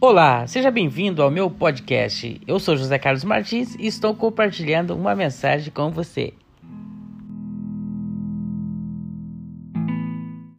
Olá, seja bem-vindo ao meu podcast. Eu sou José Carlos Martins e estou compartilhando uma mensagem com você.